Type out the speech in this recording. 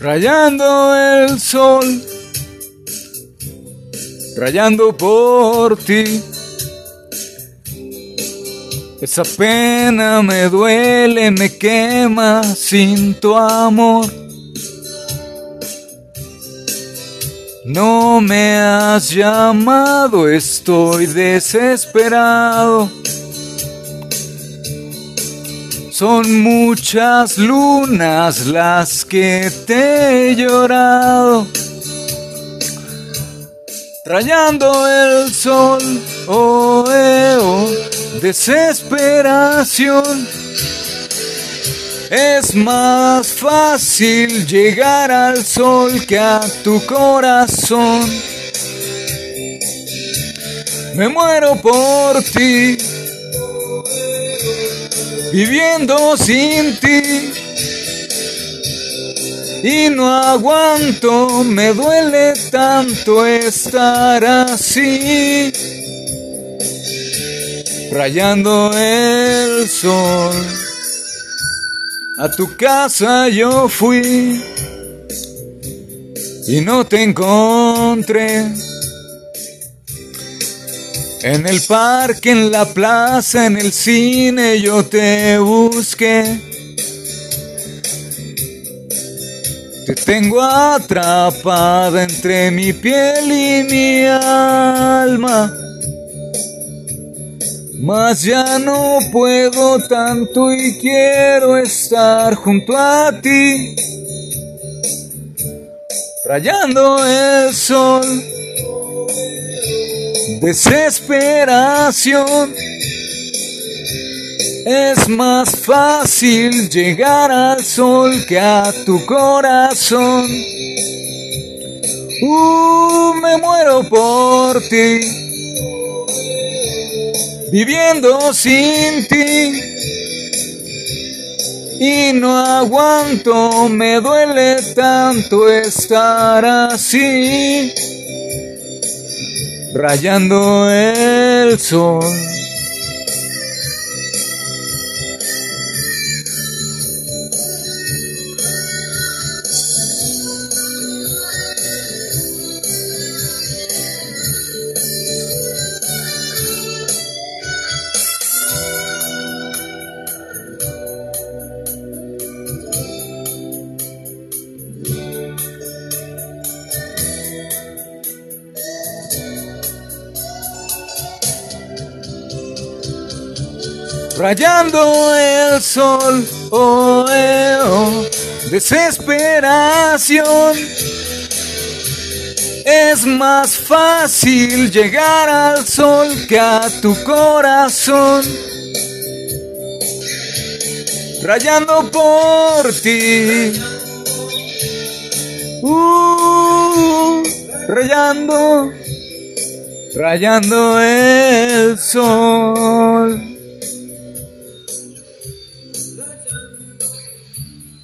rayando el sol, rayando por ti. Esa pena me duele, me quema sin tu amor. No me has llamado, estoy desesperado. Son muchas lunas las que te he llorado. Rayando el sol, oh, eh, oh, desesperación. Es más fácil llegar al sol que a tu corazón. Me muero por ti, viviendo sin ti. Y no aguanto, me duele tanto estar así, rayando el sol. A tu casa yo fui y no te encontré. En el parque, en la plaza, en el cine yo te busqué. Te tengo atrapada entre mi piel y mi alma. Mas ya no puedo tanto y quiero estar junto a ti, rayando el sol, desesperación. Es más fácil llegar al sol que a tu corazón. Uh, me muero por ti viviendo sin ti. Y no aguanto, me duele tanto estar así, rayando el sol. Rayando el sol, oh, eh, oh, desesperación. Es más fácil llegar al sol que a tu corazón, rayando por ti. Uh, rayando, rayando el sol.